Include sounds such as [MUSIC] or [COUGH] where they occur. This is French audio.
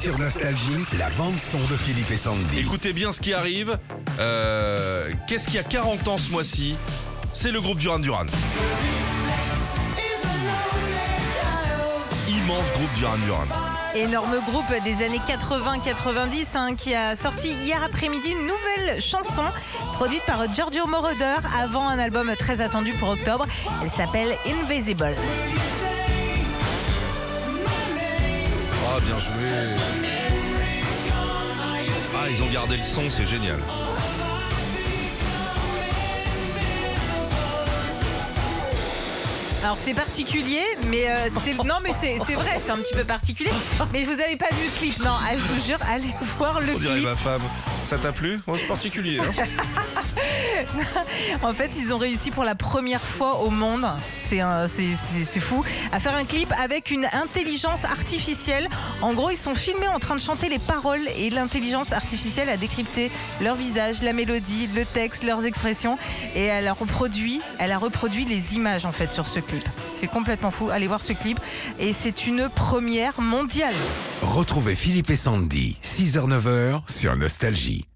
Sur Nostalgie, la bande-son de Philippe et Sandy. Écoutez bien ce qui arrive. Euh, Qu'est-ce qui a 40 ans ce mois-ci? C'est le groupe Duran Duran. Immense groupe Duran Duran. Énorme groupe des années 80-90 hein, qui a sorti hier après-midi une nouvelle chanson produite par Giorgio Moroder avant un album très attendu pour octobre. Elle s'appelle Invisible. Ah, bien joué. Ah, ils ont gardé le son, c'est génial. Alors c'est particulier, mais euh, c'est [LAUGHS] non mais c'est c'est vrai, c'est un petit peu particulier. Mais vous avez pas vu le clip, non ah, Je vous jure, allez voir le On dirait clip. ma femme. Ça t'a plu? Moi, c'est particulier. hein. [LAUGHS] [LAUGHS] En fait, ils ont réussi pour la première fois au monde, c'est fou, à faire un clip avec une intelligence artificielle. En gros, ils sont filmés en train de chanter les paroles et l'intelligence artificielle a décrypté leur visage, la mélodie, le texte, leurs expressions et elle a reproduit, elle a reproduit les images en fait sur ce clip. C'est complètement fou. Allez voir ce clip et c'est une première mondiale. Retrouvez Philippe et Sandy, 6h-9h sur Nostalgie.